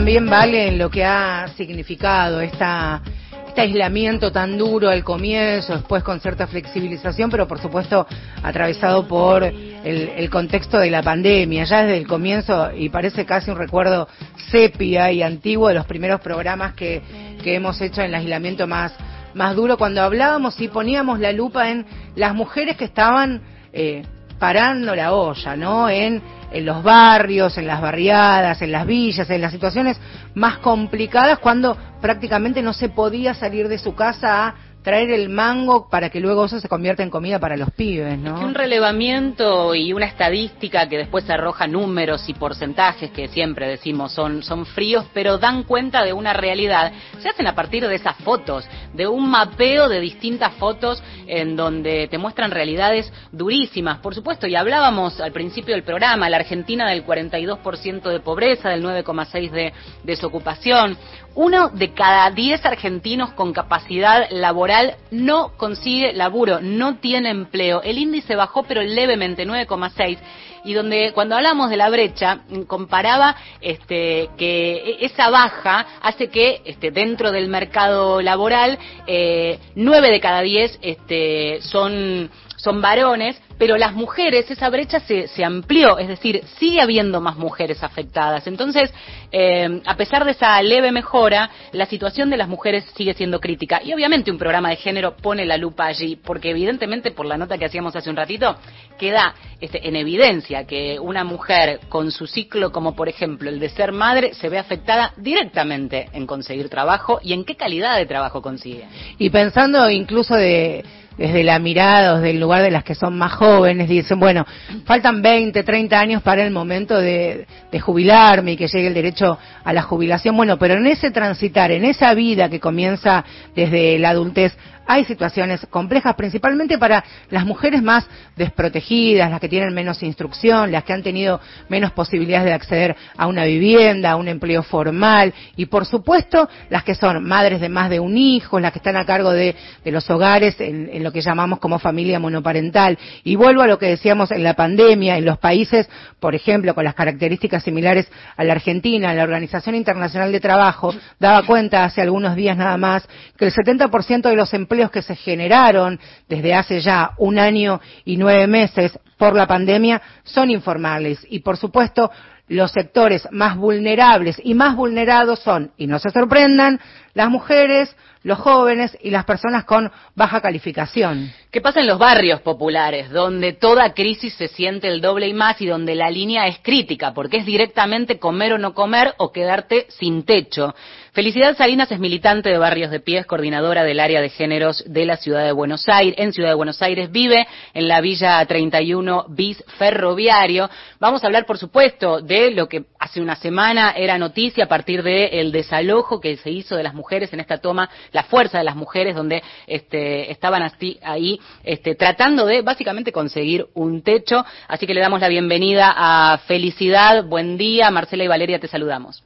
También, Vale, en lo que ha significado esta, este aislamiento tan duro al comienzo, después con cierta flexibilización, pero por supuesto atravesado por el, el contexto de la pandemia, ya desde el comienzo, y parece casi un recuerdo sepia y antiguo de los primeros programas que, hemos hecho en el aislamiento más, más duro, cuando hablábamos y poníamos la lupa en las mujeres que estaban eh, parando la olla, ¿no? En, en los barrios, en las barriadas, en las villas, en las situaciones más complicadas cuando prácticamente no se podía salir de su casa a traer el mango para que luego eso se convierta en comida para los pibes, ¿no? Un relevamiento y una estadística que después arroja números y porcentajes que siempre decimos son, son fríos, pero dan cuenta de una realidad. Se hacen a partir de esas fotos, de un mapeo de distintas fotos en donde te muestran realidades durísimas, por supuesto, y hablábamos al principio del programa, la Argentina del 42% de pobreza, del 9,6% de desocupación. Uno de cada diez argentinos con capacidad laboral no consigue laburo, no tiene empleo. El índice bajó pero levemente, 9,6 y donde cuando hablamos de la brecha comparaba este que esa baja hace que este dentro del mercado laboral eh, nueve de cada diez este son son varones, pero las mujeres, esa brecha se, se amplió, es decir, sigue habiendo más mujeres afectadas. Entonces, eh, a pesar de esa leve mejora, la situación de las mujeres sigue siendo crítica. Y obviamente un programa de género pone la lupa allí, porque evidentemente, por la nota que hacíamos hace un ratito, queda este, en evidencia que una mujer con su ciclo, como por ejemplo el de ser madre, se ve afectada directamente en conseguir trabajo y en qué calidad de trabajo consigue. Y pensando incluso de desde la mirada, desde el lugar de las que son más jóvenes, dicen, bueno, faltan 20, 30 años para el momento de, de, jubilarme y que llegue el derecho a la jubilación. Bueno, pero en ese transitar, en esa vida que comienza desde la adultez, hay situaciones complejas, principalmente para las mujeres más desprotegidas, las que tienen menos instrucción, las que han tenido menos posibilidades de acceder a una vivienda, a un empleo formal, y por supuesto las que son madres de más de un hijo, las que están a cargo de, los hogares en, lo que llamamos como familia monoparental. Y vuelvo a lo que decíamos en la pandemia, en los países, por ejemplo, con las características similares a la Argentina, la Organización Internacional de Trabajo daba cuenta hace algunos días nada más que el 70% de los empleos que se generaron desde hace ya un año y nueve meses por la pandemia son informales y por supuesto los sectores más vulnerables y más vulnerados son, y no se sorprendan, las mujeres, los jóvenes y las personas con baja calificación. ¿Qué pasa en los barrios populares, donde toda crisis se siente el doble y más y donde la línea es crítica, porque es directamente comer o no comer o quedarte sin techo? Felicidad Salinas es militante de Barrios de Pies, coordinadora del área de géneros de la Ciudad de Buenos Aires. En Ciudad de Buenos Aires vive en la Villa 31 bis ferroviario. Vamos a hablar, por supuesto, de lo que hace una semana era noticia a partir del el desalojo que se hizo de las mujeres en esta toma, la fuerza de las mujeres, donde este, estaban así, ahí este, tratando de básicamente conseguir un techo. Así que le damos la bienvenida a Felicidad. Buen día, Marcela y Valeria, te saludamos.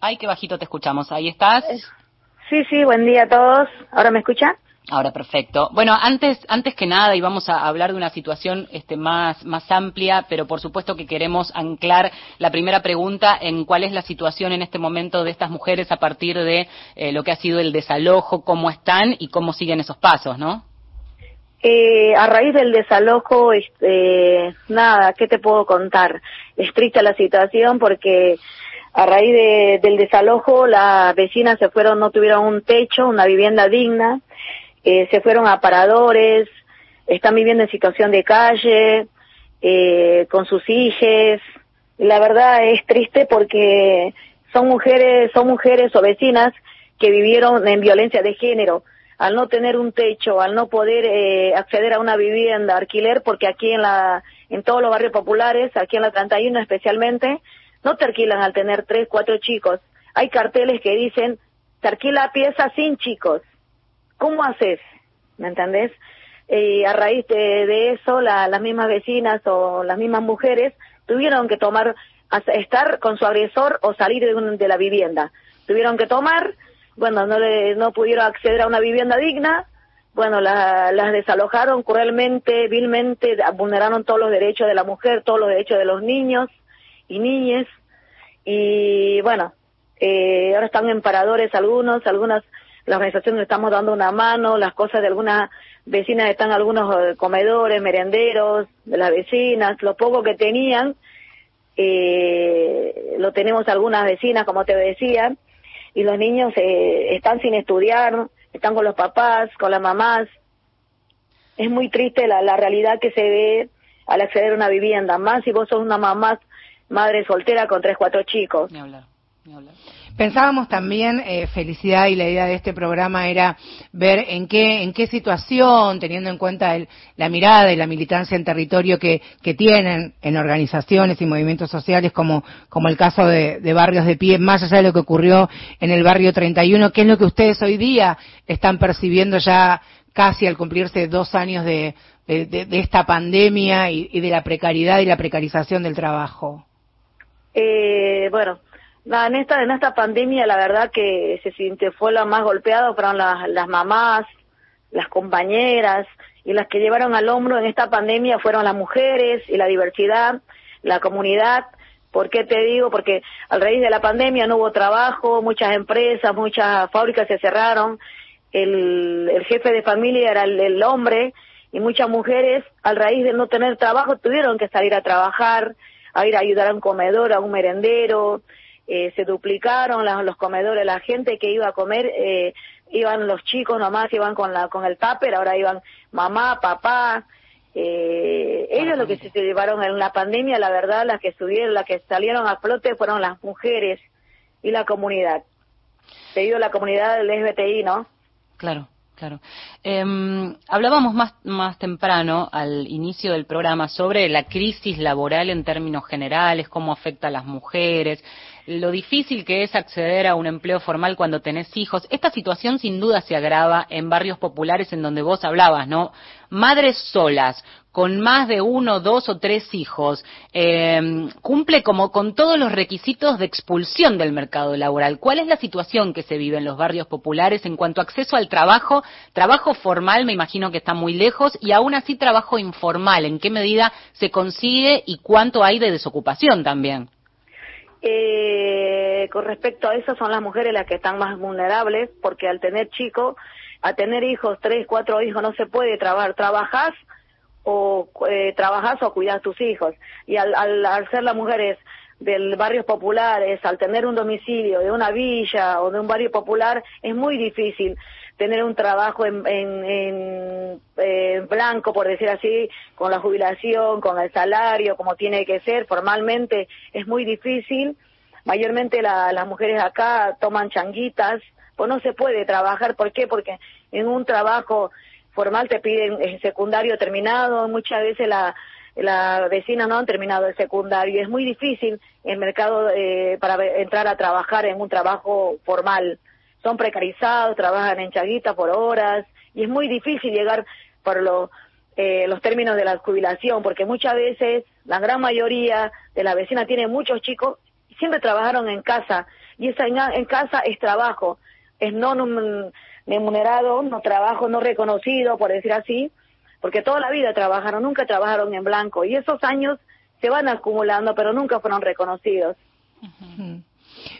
Ay, qué bajito te escuchamos. Ahí estás. Sí, sí, buen día a todos. ¿Ahora me escuchan? Ahora, perfecto. Bueno, antes, antes que nada, y vamos a hablar de una situación este, más, más amplia, pero por supuesto que queremos anclar la primera pregunta en cuál es la situación en este momento de estas mujeres a partir de eh, lo que ha sido el desalojo, cómo están y cómo siguen esos pasos, ¿no? Eh, a raíz del desalojo, este, nada, ¿qué te puedo contar? Es triste la situación porque a raíz de- del desalojo las vecinas se fueron, no tuvieron un techo, una vivienda digna, eh, se fueron a paradores, están viviendo en situación de calle, eh, con sus hijas. Y La verdad es triste porque son mujeres, son mujeres o vecinas que vivieron en violencia de género, al no tener un techo, al no poder eh, acceder a una vivienda, alquiler, porque aquí en la, en todos los barrios populares, aquí en la 31 especialmente, no te alquilan al tener tres, cuatro chicos. Hay carteles que dicen, te alquila pieza sin chicos. ¿Cómo haces? ¿Me entendés? Y a raíz de, de eso, la- las mismas vecinas o las mismas mujeres tuvieron que tomar, estar con su agresor o salir de, un- de la vivienda. Tuvieron que tomar, bueno, no, le, no pudieron acceder a una vivienda digna, bueno, la- las desalojaron cruelmente, vilmente, vulneraron todos los derechos de la mujer, todos los derechos de los niños y niñas. Y bueno, eh, ahora están en paradores algunos, algunas, las organizaciones le estamos dando una mano, las cosas de algunas vecinas están algunos eh, comedores, merenderos, de las vecinas, lo poco que tenían, eh, lo tenemos algunas vecinas, como te decía, y los niños eh, están sin estudiar, están con los papás, con las mamás. Es muy triste la, la realidad que se ve al acceder a una vivienda, más si vos sos una mamá, madre soltera con tres, cuatro chicos. Pensábamos también, eh, Felicidad, y la idea de este programa era ver en qué, en qué situación, teniendo en cuenta el- la mirada y la militancia en territorio que, tienen en organizaciones y movimientos sociales, como, como el caso de, Barrios de Pie, más allá de lo que ocurrió en el barrio 31, ¿qué es lo que ustedes hoy día están percibiendo ya casi al cumplirse dos años de- de esta pandemia y, y de la precariedad y la precarización del trabajo? Eh, bueno, nada, en esta en esta pandemia la verdad que se sintió fue la más golpeada fueron las, las mamás, las compañeras y las que llevaron al hombro en esta pandemia fueron las mujeres y la diversidad, la comunidad. ¿Por qué te digo? Porque al raíz de la pandemia no hubo trabajo, muchas empresas, muchas fábricas se cerraron, el, el jefe de familia era el, el hombre y muchas mujeres al raíz de no tener trabajo tuvieron que salir a trabajar, a ir a ayudar a un comedor, a un merendero, eh, se duplicaron los comedores, la gente que iba a comer, eh, iban los chicos nomás, iban con la con el tupper, ahora iban mamá, papá, eh, ellos lo que se llevaron en la pandemia, la verdad, las que subieron, las que salieron a flote fueron las mujeres y la comunidad. Digo la comunidad del LGBTI, ¿no? Claro, claro. Eh, hablábamos más, más temprano, al inicio del programa, sobre la crisis laboral en términos generales, cómo afecta a las mujeres, lo difícil que es acceder a un empleo formal cuando tenés hijos. Esta situación sin duda se agrava en barrios populares en donde vos hablabas, ¿no? Madres solas, con más de uno, dos o tres hijos, eh, cumple como con todos los requisitos de expulsión del mercado laboral. ¿Cuál es la situación que se vive en los barrios populares en cuanto a acceso al trabajo? Trabajo formal me imagino que está muy lejos y aún así trabajo informal. ¿En qué medida se consigue y cuánto hay de desocupación también? Eh, con respecto a eso son las mujeres las que están más vulnerables porque al tener chicos, a tener hijos, tres, cuatro hijos, no se puede trabajar. Trabajas o eh, trabajas o cuidas tus hijos. Y al, al, al ser las mujeres del barrios populares, al tener un domicilio de una villa o de un barrio popular, es muy difícil tener un trabajo en, en, en, eh, blanco, por decir así, con la jubilación, con el salario, como tiene que ser formalmente, es muy difícil. Mayormente la- las mujeres acá toman changuitas, pues no se puede trabajar. ¿Por qué? Porque en un trabajo formal te piden secundario terminado, muchas veces la, la vecina no han terminado el secundario. Es muy difícil el mercado eh, para entrar a trabajar en un trabajo formal. Son precarizados, trabajan en chaguita por horas y es muy difícil llegar por lo- eh, los términos de la jubilación porque muchas veces la gran mayoría de la vecina tiene muchos chicos y siempre trabajaron en casa y esa en, en casa es trabajo, es no, no, remunerado, no trabajo no reconocido, por decir así, porque toda la vida trabajaron, nunca trabajaron en blanco y esos años se van acumulando, pero nunca fueron reconocidos.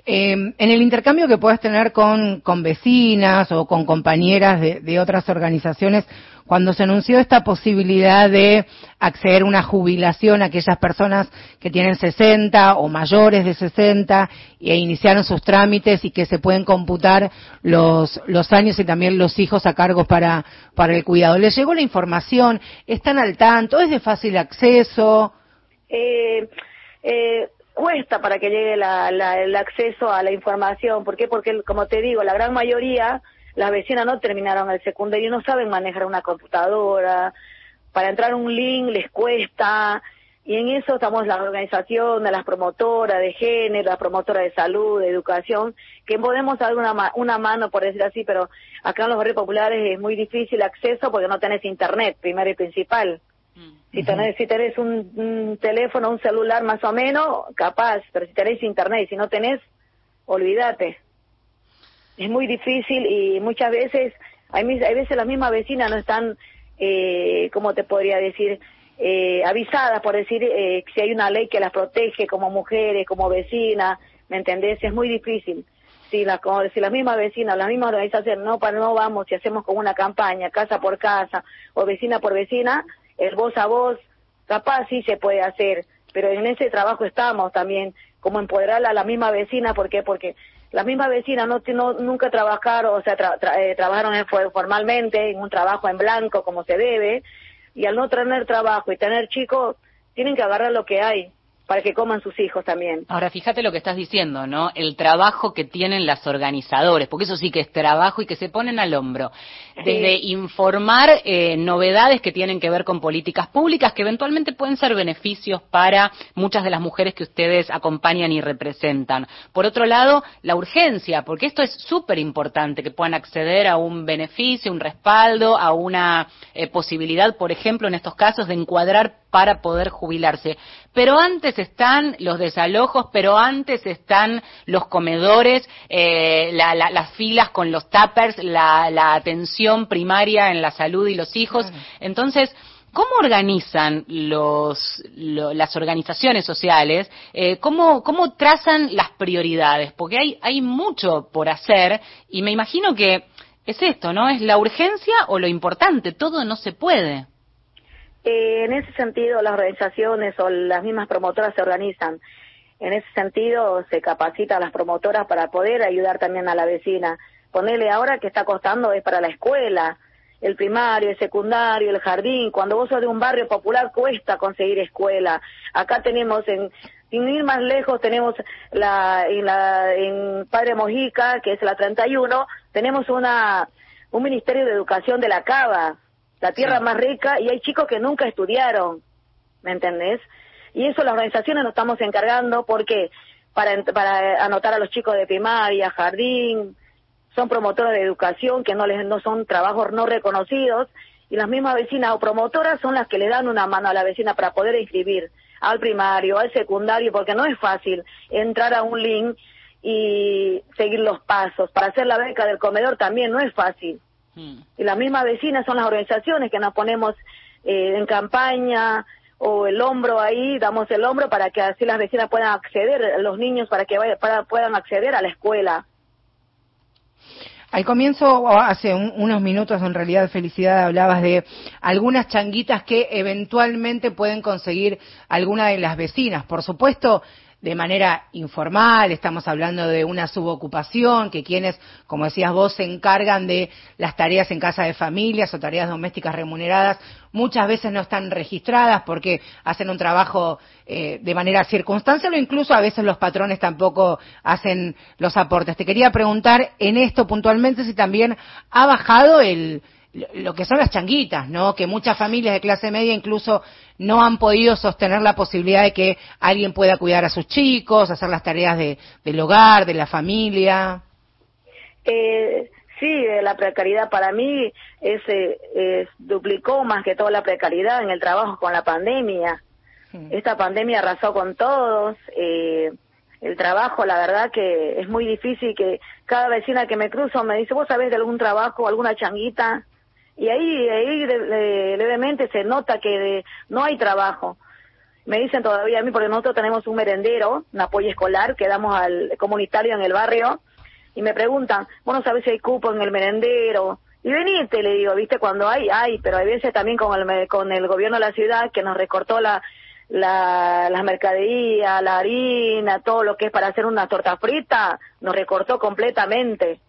Eh, en el intercambio que puedes tener con, con vecinas o con compañeras de, de otras organizaciones, cuando se anunció esta posibilidad de acceder a una jubilación a aquellas personas que tienen 60 o mayores de 60 e iniciaron sus trámites y que se pueden computar los, los años y también los hijos a cargo para, para el cuidado. ¿Les llegó la información? ¿Están al tanto? ¿Es de fácil acceso? Eh, eh, cuesta para que llegue la, la- el acceso a la información. ¿Por qué? Porque, como te digo, la gran mayoría, las vecinas no terminaron el secundario no saben manejar una computadora. Para entrar un link les cuesta. Y en eso estamos las organizaciones, las promotoras de género, las promotoras de salud, de educación, que podemos dar una, una mano, por decir así, pero acá en los barrios populares es muy difícil acceso porque no tenés internet, primero y principal. Si tenés, si tenés un, un teléfono, un celular más o menos, capaz, pero si tenés internet si no tenés, olvídate. Es muy difícil y muchas veces, hay, hay veces las mismas vecinas no están, eh, ¿cómo te podría decir? Eh, avisadas, por decir, eh, si hay una ley que las protege como mujeres, como vecinas, ¿me entendés? Es muy difícil. Si, la, como si las mismas vecinas, las mismas organizaciones, no, para, no vamos, si hacemos como una campaña, casa por casa o vecina por vecina, el voz a voz, capaz sí se puede hacer, pero en ese trabajo estamos también, como empoderar a la misma vecina, ¿por qué? Porque las mismas vecinas no, no nunca trabajaron, o sea, tra- tra- eh, trabajaron formalmente en un trabajo en blanco como se debe, y al no tener trabajo y tener chicos, tienen que agarrar lo que hay para que coman sus hijos también. Ahora, fíjate lo que estás diciendo, ¿no? El trabajo que tienen las organizadores, porque eso sí que es trabajo y que se ponen al hombro. Desde informar eh, novedades que tienen que ver con políticas públicas que eventualmente pueden ser beneficios para muchas de las mujeres que ustedes acompañan y representan. Por otro lado, la urgencia, porque esto es súper importante, que puedan acceder a un beneficio, un respaldo, a una eh, posibilidad, por ejemplo, en estos casos, de encuadrar para poder jubilarse. Pero antes están los desalojos, pero antes están los comedores, eh, la- la- las filas con los tuppers, la, la atención primaria en la salud y los hijos. Entonces, ¿Cómo organizan los, lo- las organizaciones sociales? Eh, ¿cómo, ¿Cómo trazan las prioridades? Porque hay, hay mucho por hacer y me imagino que es esto, ¿no? Es la urgencia o lo importante. Todo no se puede. Eh, en ese sentido, las organizaciones o las mismas promotoras se organizan. En ese sentido, se capacita a las promotoras para poder ayudar también a la vecina. Ponerle ahora que está costando es para la escuela, el primario, el secundario, el jardín. Cuando vos sos de un barrio popular cuesta conseguir escuela. Acá tenemos en sin ir más lejos tenemos la en la en Padre Mojica, que es la 31, tenemos una un Ministerio de Educación de la Cava, la tierra más rica y hay chicos que nunca estudiaron, ¿me entendés? Y eso las organizaciones nos estamos encargando porque para, para anotar a los chicos de primaria, jardín, son promotores de educación que no les no son trabajos no reconocidos y las mismas vecinas o promotoras son las que le dan una mano a la vecina para poder inscribir al primario, al secundario, porque no es fácil entrar a un link y seguir los pasos. Para hacer la beca del comedor también no es fácil. Y las mismas vecinas son las organizaciones que nos ponemos eh, en campaña o el hombro ahí, damos el hombro para que así las vecinas puedan acceder, los niños para que vaya- para, puedan acceder a la escuela. Al comienzo, hace un- unos minutos en realidad, Felicidad, hablabas de algunas changuitas que eventualmente pueden conseguir alguna de las vecinas. Por supuesto, de manera informal, estamos hablando de una subocupación, que quienes, como decías vos, se encargan de las tareas en casa de familias o tareas domésticas remuneradas, muchas veces no están registradas porque hacen un trabajo eh, de manera circunstancial o incluso a veces los patrones tampoco hacen los aportes. Te quería preguntar en esto puntualmente si también ha bajado el lo- que son las changuitas, ¿no? Que muchas familias de clase media incluso no han podido sostener la posibilidad de que alguien pueda cuidar a sus chicos, hacer las tareas de, del hogar, de la familia. Eh, sí, la precariedad para mí es, es- duplicó más que todo la precariedad en el trabajo con la pandemia. Esta pandemia arrasó con todos. eh, el trabajo, la verdad que es muy difícil que cada vecina que me cruzo me dice, ¿vos sabés de algún trabajo, alguna changuita? Y ahí, ahí levemente se nota que de- no hay trabajo. Me dicen todavía a mí, porque nosotros tenemos un merendero, un apoyo escolar que damos al comunitario en el barrio, y me preguntan, bueno, ¿sabes si hay cupo en el merendero? Y venite, le digo, viste, cuando hay, hay, pero hay veces también con el, con el gobierno de la ciudad que nos recortó la, la, las mercaderías, la harina, todo lo que es para hacer una torta frita, nos recortó completamente.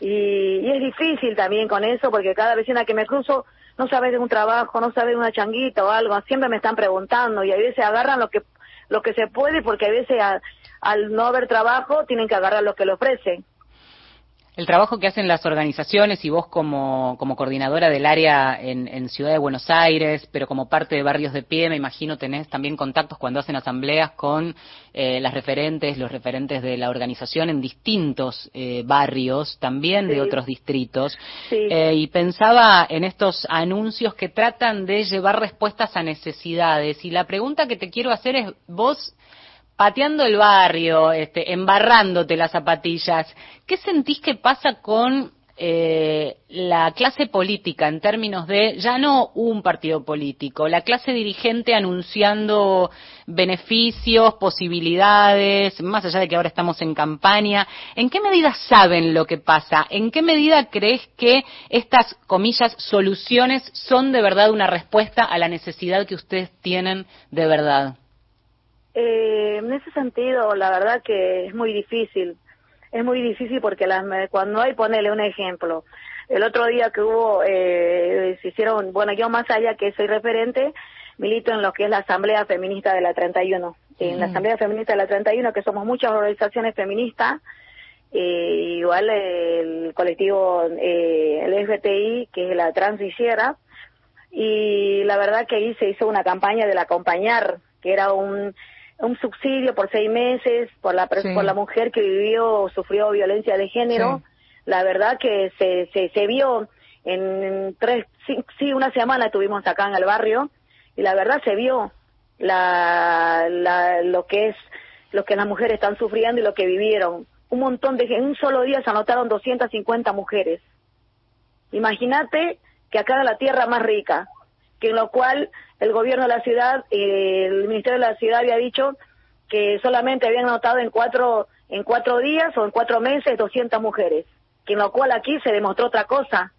Y, y es difícil también con eso, porque cada vecina que me cruzo no sabe de un trabajo, no sabe de una changuita o algo, siempre me están preguntando y a veces agarran lo que lo que se puede porque a veces al no haber trabajo tienen que agarrar lo que le ofrecen. El trabajo que hacen las organizaciones y vos como, como coordinadora del área en, en Ciudad de Buenos Aires, pero como parte de Barrios de Pie, me imagino tenés también contactos cuando hacen asambleas con eh, las referentes, los referentes de la organización en distintos eh, barrios, también de otros distritos. Sí. Eh, y pensaba en estos anuncios que tratan de llevar respuestas a necesidades. Y la pregunta que te quiero hacer es, vos pateando el barrio, este, embarrándote las zapatillas, ¿qué sentís que pasa con eh, la clase política en términos de ya no un partido político, la clase dirigente anunciando beneficios, posibilidades, más allá de que ahora estamos en campaña, ¿en qué medida saben lo que pasa? ¿En qué medida crees que estas, comillas, soluciones son de verdad una respuesta a la necesidad que ustedes tienen de verdad? Eh, en ese sentido, la verdad que es muy difícil. Es muy difícil porque las, cuando hay, ponele un ejemplo. El otro día que hubo, eh, se hicieron, bueno, yo más allá que soy referente, milito en lo que es la Asamblea Feminista de la 31. En la. Asamblea Feminista de la 31, que somos muchas organizaciones feministas, eh, igual el colectivo, eh, el FTI, que es la Transiciera, y la verdad que ahí se hizo una campaña del acompañar, que era un, un subsidio por seis meses por la, Sí. por la mujer que vivió sufrió violencia de género. La verdad que se, se, se vio en tres, sí, sí, una semana estuvimos acá en el barrio y la verdad se vio la, la, lo que es lo que las mujeres están sufriendo y lo que vivieron. Un montón de en un solo día se anotaron 250 mujeres. Imagínate que acá era la tierra más rica, que en lo cual el gobierno de la ciudad, eh, el ministerio de la ciudad había dicho que solamente habían anotado en cuatro en cuatro días o en cuatro meses 200 mujeres, que en lo cual aquí se demostró otra cosa.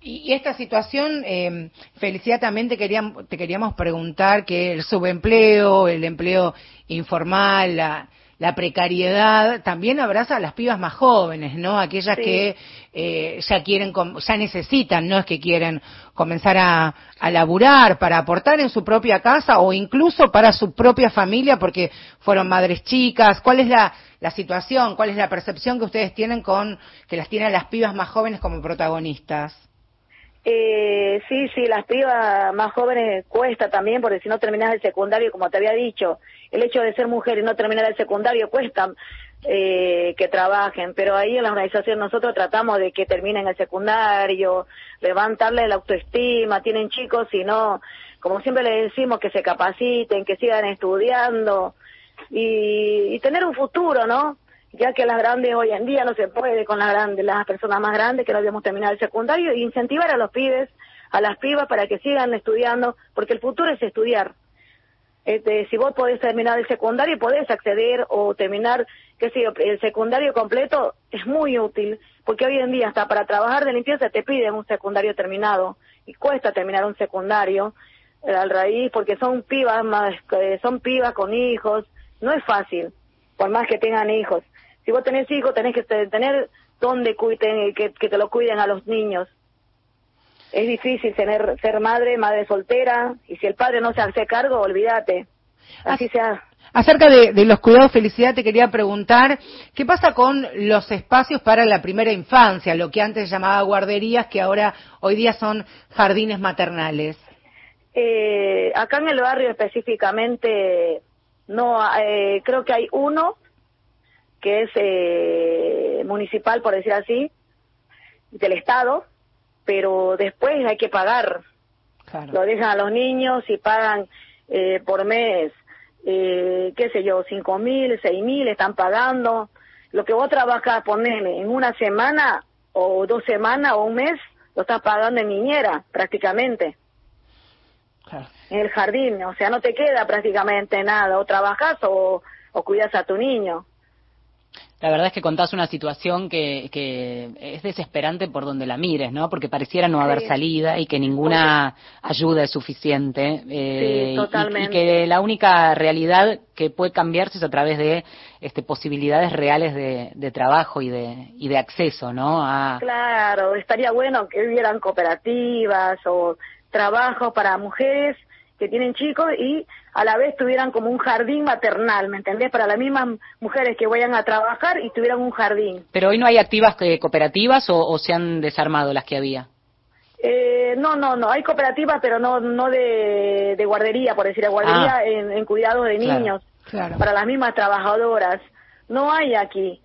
Y, esta situación, eh, Felicidad, también te, querían, te queríamos preguntar que el subempleo, el empleo informal, la, la precariedad, también abraza a las pibas más jóvenes, ¿no? Aquellas Sí. que eh, ya quieren, ya necesitan, no es que quieren comenzar a, a laburar para aportar en su propia casa o incluso para su propia familia porque fueron madres chicas. ¿Cuál es la, la situación? ¿Cuál es la percepción que ustedes tienen con que las tienen las pibas más jóvenes como protagonistas? Eh, sí, sí, las pibas más jóvenes cuesta también, porque si no terminas el secundario, como te había dicho, el hecho de ser mujer y no terminar el secundario cuesta eh, que trabajen, pero ahí en la organización nosotros tratamos de que terminen el secundario, levantarle la autoestima, tienen chicos y no, como siempre les decimos, que se capaciten, que sigan estudiando y, y tener un futuro, ¿no? ya que las grandes hoy en día no se puede con las grandes, las personas más grandes que no debemos terminar el secundario, e incentivar a los pibes, a las pibas para que sigan estudiando, porque el futuro es estudiar. Este, si vos podés terminar el secundario, podés acceder o terminar, qué sé yo, el secundario completo es muy útil, porque hoy en día hasta para trabajar de limpieza te piden un secundario terminado y cuesta terminar un secundario eh, al raíz, porque son pibas más, eh, son pibas con hijos, no es fácil, por más que tengan hijos. Si vos tenés hijos, tenés que te- tener donde cuiden, que, que te lo cuiden a los niños. Es difícil tener, ser madre, madre soltera, y si el padre no se hace cargo, olvídate. Así sea. Acerca de, de los cuidados, Felicidad, te quería preguntar, ¿qué pasa con los espacios para la primera infancia, lo que antes llamaba guarderías, que ahora, hoy día son jardines maternales? Eh, acá en el barrio específicamente, no, eh, creo que hay uno que es eh, municipal, por decir así, del Estado, pero después hay que pagar. Lo dejan a los niños y pagan eh, por mes eh, qué sé yo, cinco mil, seis mil están pagando. Lo que vos trabajás, poneme, en una semana o dos semanas o un mes, lo estás pagando en niñera, prácticamente. En el jardín, o sea, no te queda prácticamente nada, o trabajas o, o cuidas a tu niño. La verdad es que contás una situación que, que es desesperante por donde la mires, ¿no? Porque pareciera no haber Sí. salida y que ninguna ayuda es suficiente. eh, Sí, y- totalmente. Y, que la única realidad que puede cambiarse es a través de este, posibilidades reales de, de trabajo y de, y de acceso, ¿no? A, Claro, estaría bueno que hubieran cooperativas o trabajos para mujeres que tienen chicos y a la vez tuvieran como un jardín maternal, ¿me entendés? Para las mismas mujeres que vayan a trabajar y tuvieran un jardín. Pero hoy no hay activas eh, cooperativas o, o se han desarmado las que había. Eh, no, no, no, hay cooperativas, pero no no de, de guardería, por decir, de guardería Ah. en, en cuidado de Claro, niños, Claro. para las mismas trabajadoras. No hay aquí.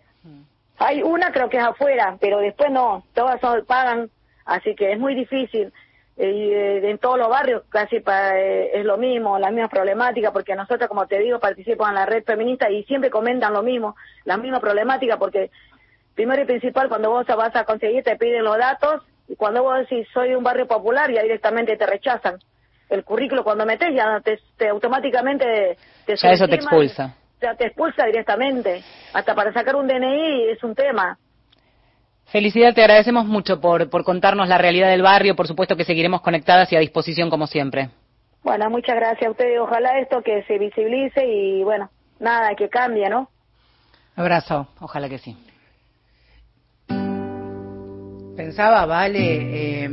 Hay una creo que es afuera, pero después no, todas son, pagan, así que es muy difícil. Eh, en todos los barrios casi pa- eh, es lo mismo, la misma problemática, porque nosotros, como te digo, participamos en la red feminista y siempre comentan lo mismo, la misma problemática, porque primero y principal, cuando vos vas a conseguir, te piden los datos, y cuando vos decís soy un barrio popular, ya directamente te rechazan. El currículo cuando metes ya te, te automáticamente te Ya eso te expulsa. Ya te expulsa directamente. Hasta para sacar un DNI es un tema. Felicidad, te agradecemos mucho por, por contarnos la realidad del barrio. Por supuesto que seguiremos conectadas y a disposición como siempre. Bueno, muchas gracias a ustedes. Ojalá esto que se visibilice y bueno, nada, que cambie, ¿no? Abrazo. Ojalá que sí. Pensaba, vale, eh,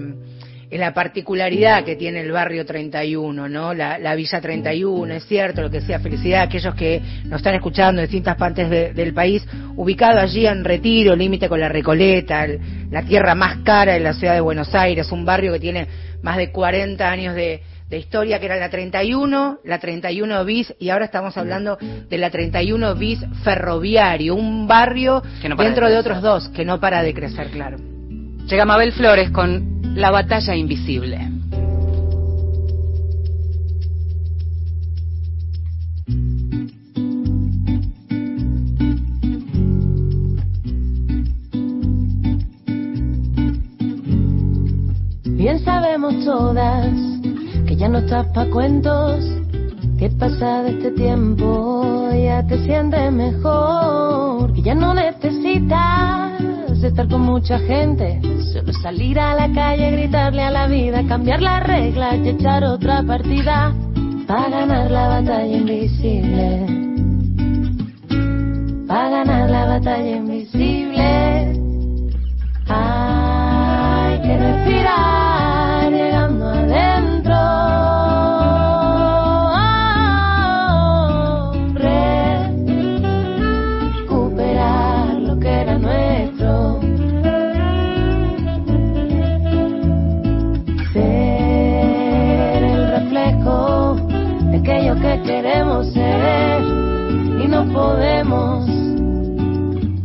la particularidad que tiene el barrio 31, ¿no? La, la Villa 31, es cierto lo que decía Felicidad, aquellos que nos están escuchando en distintas partes de- del país, ubicado allí en Retiro, límite con la Recoleta, el- la tierra más cara de la ciudad de Buenos Aires, un barrio que tiene más de 40 años de, de historia, que era la 31, la 31 bis, y ahora estamos hablando de la 31 bis ferroviario, un barrio no dentro de de otros dos, que no para de crecer, claro. Llega Mabel Flores con La batalla invisible. Bien sabemos todas que ya no estás pa' cuentos, que pasa de este tiempo ya te sientes mejor, que ya no necesitas estar con mucha gente, solo salir a la calle, gritarle a la vida, cambiar las reglas y echar otra partida para ganar la batalla invisible. Para ganar la batalla invisible. Hay que respirar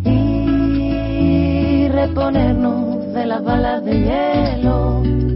y reponernos de las balas de hielo.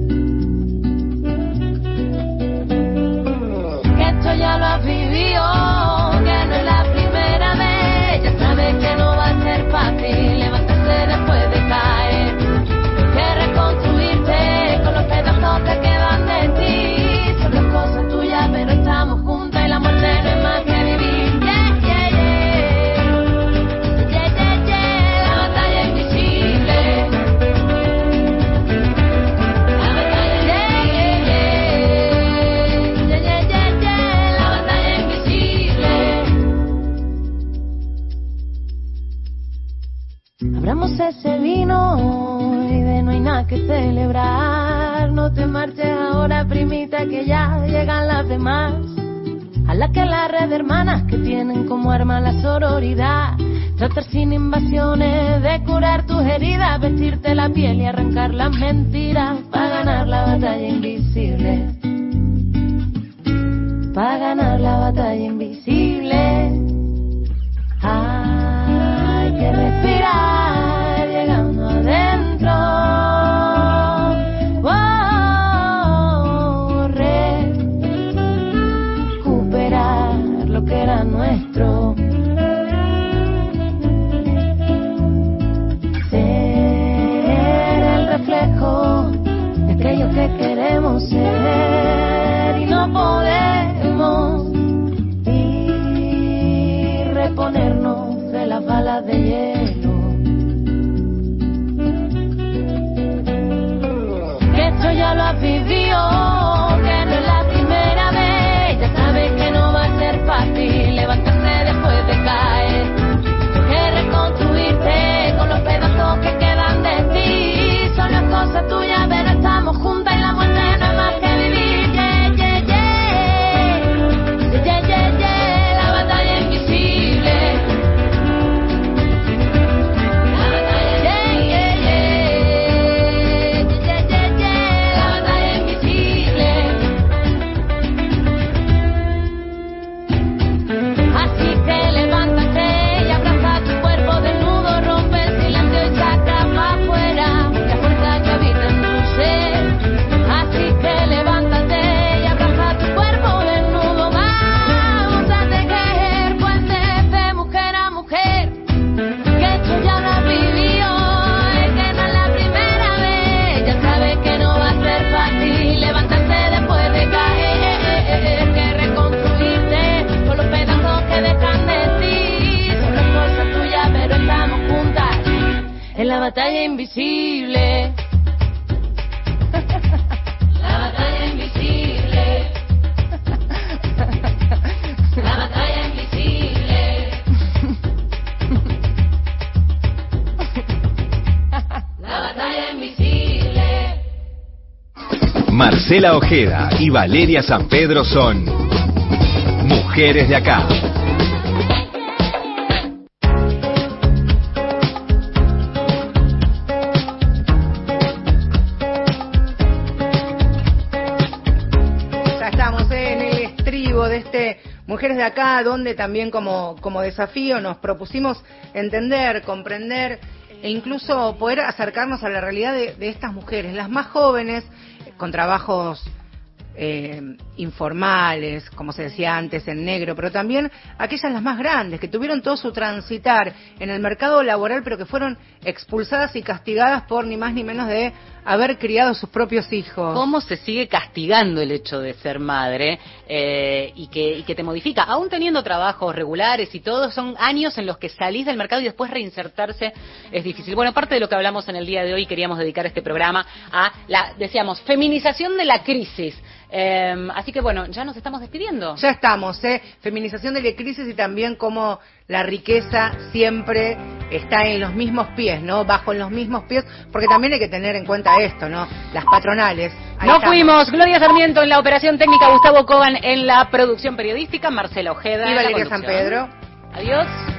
Que celebrar. No te marches ahora, primita, que ya llegan las demás. A la que la red hermanas que tienen como arma la sororidad. Tratar sin invasiones de curar tus heridas, vestirte la piel y arrancar las mentiras para ganar la batalla invisible. Para ganar la batalla invisible. Batalla invisible. La batalla invisible. La batalla invisible. La batalla invisible. Marcela Ojeda y Valeria San Pedro son Mujeres de Acá. Mujeres de Acá, donde también como, como desafío nos propusimos entender, comprender e incluso poder acercarnos a la realidad de, de estas mujeres, las más jóvenes, con trabajos eh, informales, como se decía antes, en negro, pero también aquellas las más grandes, que tuvieron todo su transitar en el mercado laboral, pero que fueron expulsadas y castigadas por ni más ni menos de haber criado sus propios hijos. ¿Cómo se sigue castigando el hecho de ser madre eh, y, que, y que te modifica? Aún teniendo trabajos regulares y todo, son años en los que salís del mercado y después reinsertarse es difícil. Bueno, aparte de lo que hablamos en el día de hoy, queríamos dedicar este programa a la, decíamos, feminización de la crisis. Eh, así que bueno, ya nos estamos despidiendo. Ya estamos, ¿eh? Feminización de la crisis y también cómo la riqueza siempre está en los mismos pies, ¿no? Bajo en los mismos pies, porque también hay que tener en cuenta esto, ¿no? Las patronales. Ahí Nos estamos. fuimos. Gloria Sarmiento en la operación técnica, Gustavo Coban en la producción periodística, Marcela Ojeda Y en la Valeria San. Pedro. Adiós.